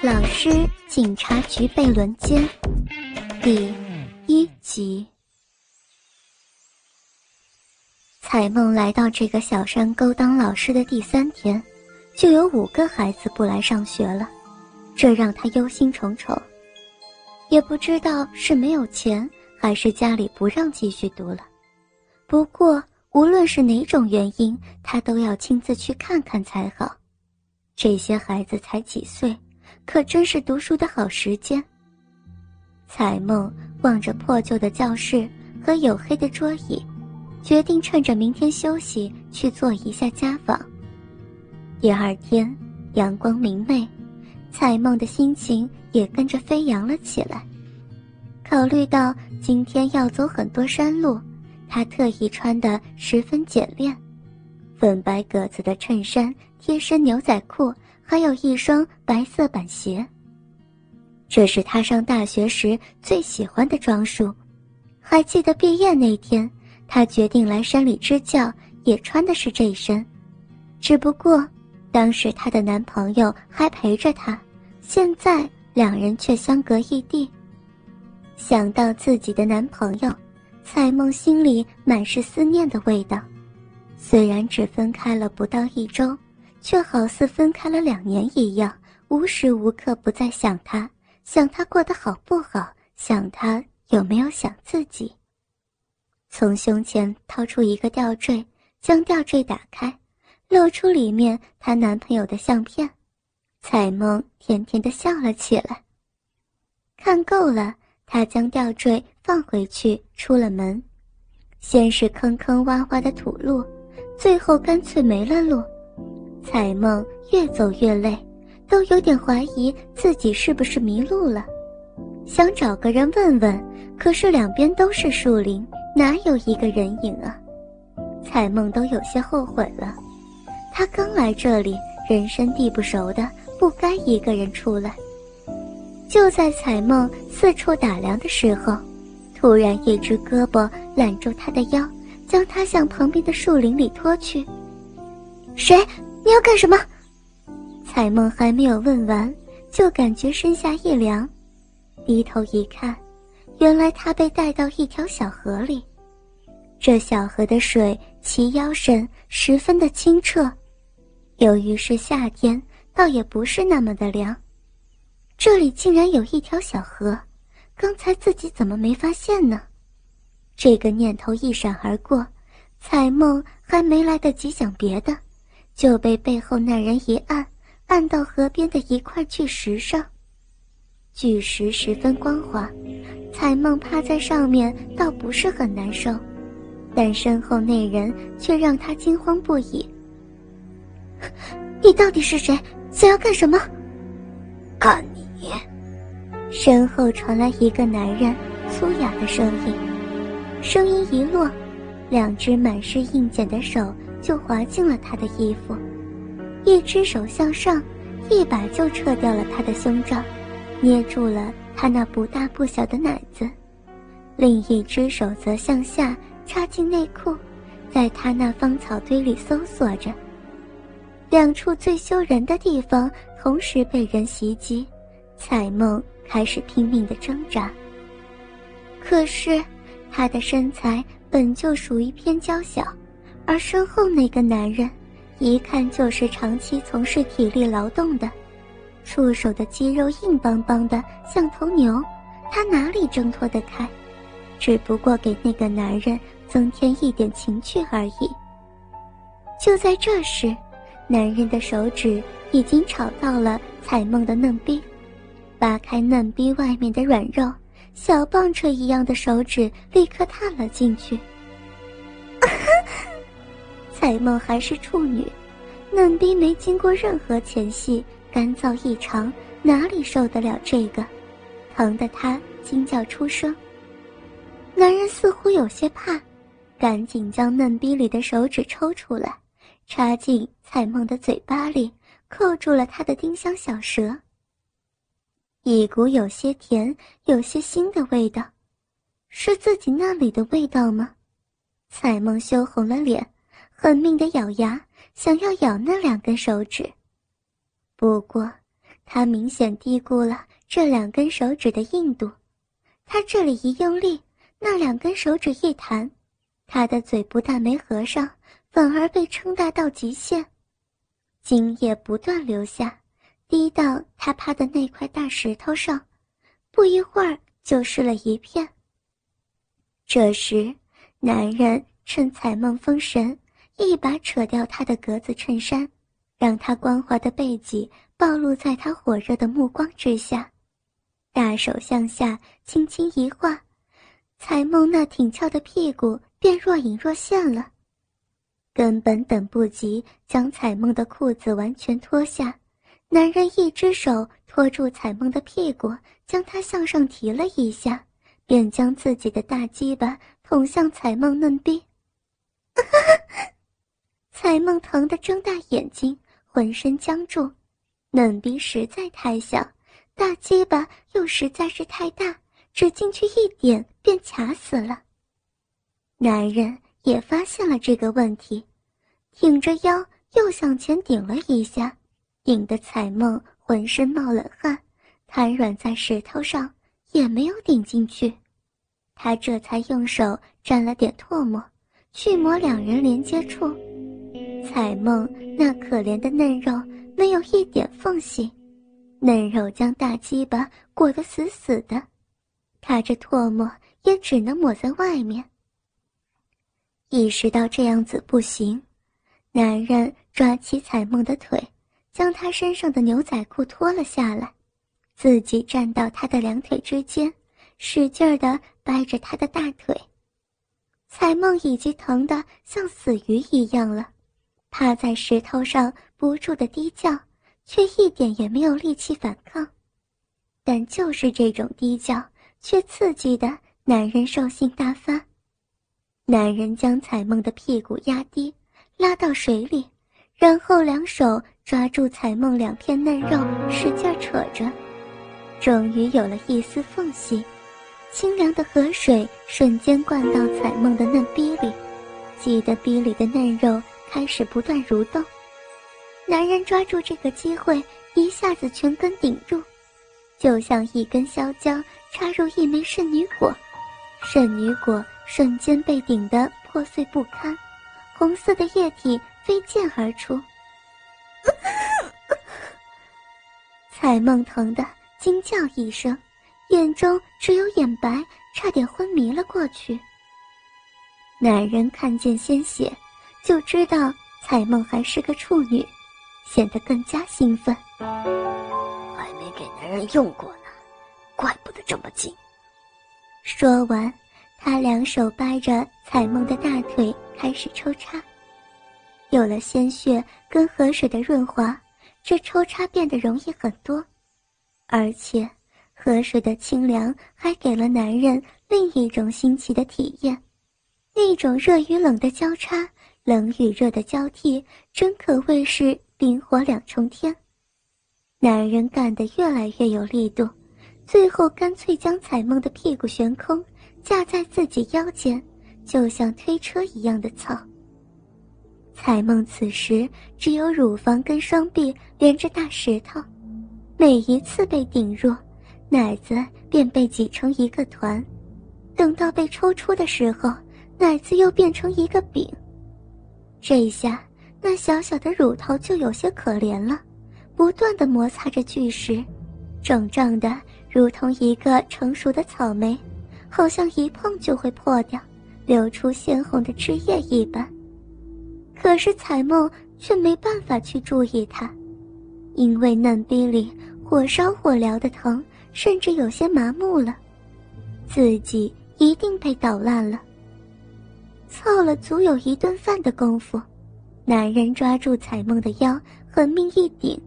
老师警察局被轮奸，第一集。彩梦来到这个小山沟当老师的第三天，就有五个孩子不来上学了，这让她忧心忡忡。也不知道是没有钱，还是家里不让继续读了。不过无论是哪种原因，她都要亲自去看看才好。这些孩子才几岁。可真是读书的好时间。彩梦望着破旧的教室和黝黑的桌椅，决定趁着明天休息去做一下家访。第二天阳光明媚，彩梦的心情也跟着飞扬了起来。考虑到今天要走很多山路，她特意穿得十分简练，粉白格子的衬衫，贴身牛仔裤。还有一双白色板鞋。这是他上大学时最喜欢的装束。还记得毕业那天，他决定来山里支教，也穿的是这一身。只不过，当时她的男朋友还陪着她，现在两人却相隔异地。想到自己的男朋友，蔡梦心里满是思念的味道。虽然只分开了不到一周。却好似分开了两年一样，无时无刻不在想他，想他过得好不好，想他有没有想自己。从胸前掏出一个吊坠，将吊坠打开，露出里面她男朋友的相片。彩梦甜甜的笑了起来。看够了，她将吊坠放回去，出了门。先是坑坑洼洼的土路，最后干脆没了路。彩梦越走越累，都有点怀疑自己是不是迷路了，想找个人问问，可是两边都是树林，哪有一个人影啊？彩梦都有些后悔了，她刚来这里，人生地不熟的，不该一个人出来。就在彩梦四处打量的时候，突然一只胳膊揽住她的腰，将她向旁边的树林里拖去。谁？你要干什么？彩梦还没有问完，就感觉身下一凉，低头一看，原来她被带到一条小河里。这小河的水齐腰深，十分的清澈。由于是夏天，倒也不是那么的凉。这里竟然有一条小河，刚才自己怎么没发现呢？这个念头一闪而过，彩梦还没来得及想别的。就被背后那人一按，按到河边的一块巨石上。巨石十分光滑，彩梦趴在上面倒不是很难受，但身后那人却让她惊慌不已。你到底是谁？想要干什么？干你！身后传来一个男人粗哑的声音，声音一落，两只满是硬茧的手。就滑进了他的衣服，一只手向上，一把就撤掉了他的胸罩，捏住了他那不大不小的奶子；另一只手则向下插进内裤，在他那芳草堆里搜索着。两处最羞人的地方同时被人袭击，彩梦开始拼命的挣扎。可是，她的身材本就属于偏娇小。而身后那个男人，一看就是长期从事体力劳动的，触手的肌肉硬邦邦的，像头牛，他哪里挣脱得开？只不过给那个男人增添一点情趣而已。就在这时，男人的手指已经吵到了彩梦的嫩逼，扒开嫩逼外面的软肉，小棒槌一样的手指立刻探了进去。彩梦还是处女，嫩逼没经过任何前戏，干燥异常，哪里受得了这个？疼得她惊叫出声。男人似乎有些怕，赶紧将嫩逼里的手指抽出来，插进彩梦的嘴巴里，扣住了她的丁香小舌。一股有些甜、有些腥的味道，是自己那里的味道吗？彩梦羞红了脸。狠命的咬牙，想要咬那两根手指。不过，他明显低估了这两根手指的硬度。他这里一用力，那两根手指一弹，他的嘴不但没合上，反而被撑大到极限，精液不断流下，滴到他趴的那块大石头上，不一会儿就湿了一片。这时，男人趁彩梦封神，一把扯掉他的格子衬衫，让他光滑的背脊暴露在他火热的目光之下。大手向下轻轻一划，彩梦那挺翘的屁股便若隐若现了。根本等不及将彩梦的裤子完全脱下，男人一只手托住彩梦的屁股，将她向上提了一下，便将自己的大鸡巴捅向彩梦嫩逼。彩梦疼得睁大眼睛，浑身僵住，嫩逼实在太小。大鸡巴又实在是太大，只进去一点便卡死了。男人也发现了这个问题，挺着腰又向前顶了一下，顶得彩梦浑身冒冷汗，瘫软在石头上，也没有顶进去。他这才用手沾了点唾沫，去抹两人连接处。彩梦那可怜的嫩肉没有一点缝隙。嫩肉将大鸡巴裹得死死的，他这唾沫也只能抹在外面。意识到这样子不行，男人抓起彩梦的腿，将她身上的牛仔裤脱了下来，自己站到她的两腿之间，使劲儿的掰着她的大腿。彩梦已经疼得像死鱼一样了，趴在石头上不住的低叫。却一点也没有力气反抗，但就是这种低叫，却刺激的男人兽性大发。男人将彩梦的屁股压低，拉到水里，然后两手抓住彩梦两片嫩肉，使劲扯着，终于有了一丝缝隙，清凉的河水瞬间灌到彩梦的嫩逼里，挤得逼里的嫩肉开始不断蠕动。男人抓住这个机会，一下子全根顶住，就像一根香蕉插入一枚圣女果，圣女果瞬间被顶得破碎不堪，红色的液体飞溅而出。彩梦疼得惊叫一声，眼中只有眼白，差点昏迷了过去。男人看见鲜血，就知道彩梦还是个处女。显得更加兴奋。还没给男人用过呢，怪不得这么紧。说完，他两手掰着彩梦的大腿开始抽插。有了鲜血跟河水的润滑，这抽插变得容易很多，而且河水的清凉还给了男人另一种新奇的体验，那种热与冷的交叉，冷与热的交替，真可谓是。冰火两重天，男人干得越来越有力度，最后干脆将彩梦的屁股悬空，架在自己腰间，就像推车一样的操。彩梦此时只有乳房跟双臂连着大石头，每一次被顶入，奶子便被挤成一个团，等到被抽出的时候，奶子又变成一个饼。这一下。那小小的乳头就有些可怜了，不断的摩擦着巨石，肿胀的如同一个成熟的草莓，好像一碰就会破掉，流出鲜红的汁液一般。可是彩梦却没办法去注意它，因为嫩逼里火烧火燎的疼，甚至有些麻木了，自己一定被捣烂了。操了足有一顿饭的功夫。男人抓住彩梦的腰，狠命一顶，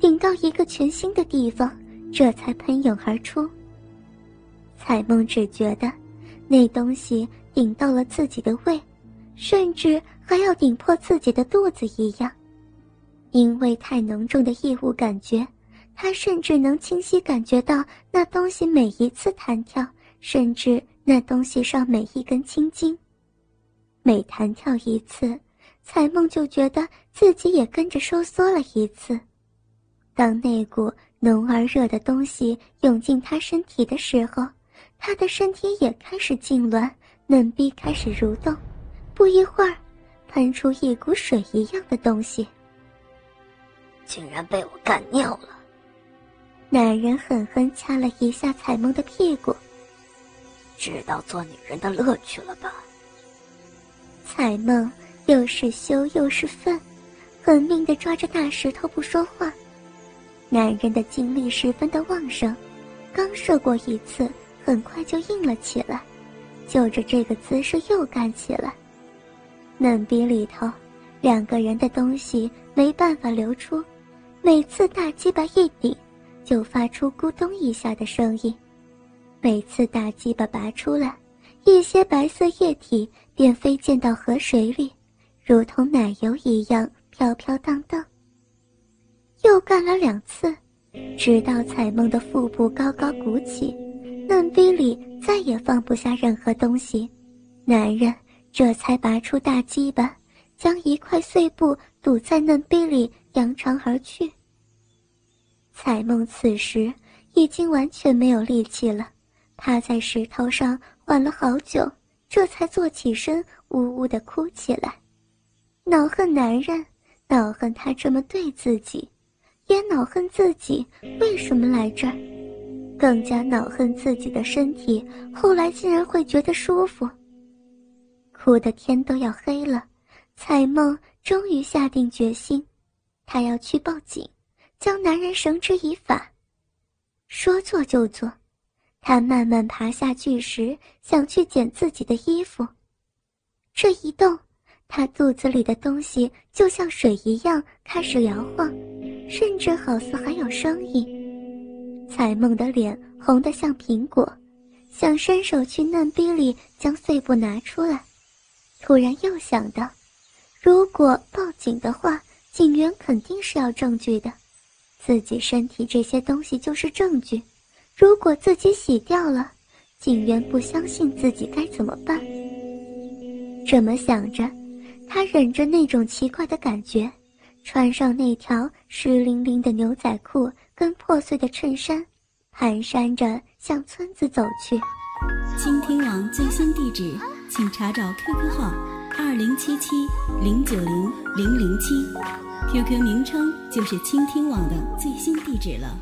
顶到一个全新的地方，这才喷涌而出。彩梦只觉得，那东西顶到了自己的胃，甚至还要顶破自己的肚子一样。因为太浓重的异物感觉，她甚至能清晰感觉到那东西每一次弹跳，甚至那东西上每一根青筋。每弹跳一次。彩梦就觉得自己也跟着收缩了一次，当那股浓而热的东西涌进他身体的时候，他的身体也开始痉挛，嫩逼开始蠕动。不一会儿，喷出一股水一样的东西，竟然被我干尿了。男人狠狠掐了一下彩梦的屁股，知道做女人的乐趣了吧？彩梦又是羞又是愤，狠命的抓着大石头不说话。男人的精力十分的旺盛，刚射过一次，很快就硬了起来，就着这个姿势又干起来。嫩逼里头，两个人的东西没办法流出，每次大鸡巴一顶，就发出咕咚一下的声音。每次大鸡巴拔出来，一些白色液体便飞溅到河水里，如同奶油一样飘飘荡荡。又干了两次，直到彩梦的腹部高高鼓起，嫩逼里再也放不下任何东西，男人这才拔出大鸡巴，将一块碎布堵在嫩逼里，扬长而去。彩梦此时已经完全没有力气了，趴在石头上缓了好久，这才坐起身，呜呜的哭起来，恼恨男人，恼恨他这么对自己。也恼恨自己为什么来这儿，更加恼恨自己的身体，后来竟然会觉得舒服。哭的天都要黑了，彩梦终于下定决心，她要去报警，将男人绳之以法。说做就做，他慢慢爬下巨石，想去捡自己的衣服。这一动，他肚子里的东西就像水一样开始摇晃。甚至好似还有声音。彩梦的脸红得像苹果，想伸手去嫩逼里将碎布拿出来，突然又想到，如果报警的话，警员肯定是要证据的，自己身体这些东西就是证据。如果自己洗掉了，警员不相信自己该怎么办？这么想着，他忍着那种奇怪的感觉。穿上那条湿淋淋的牛仔裤跟破碎的衬衫，蹒跚着向村子走去。倾听网最新地址，请查找 QQ 号二零七七零九零零零七，QQ 名称就是倾听网的最新地址了。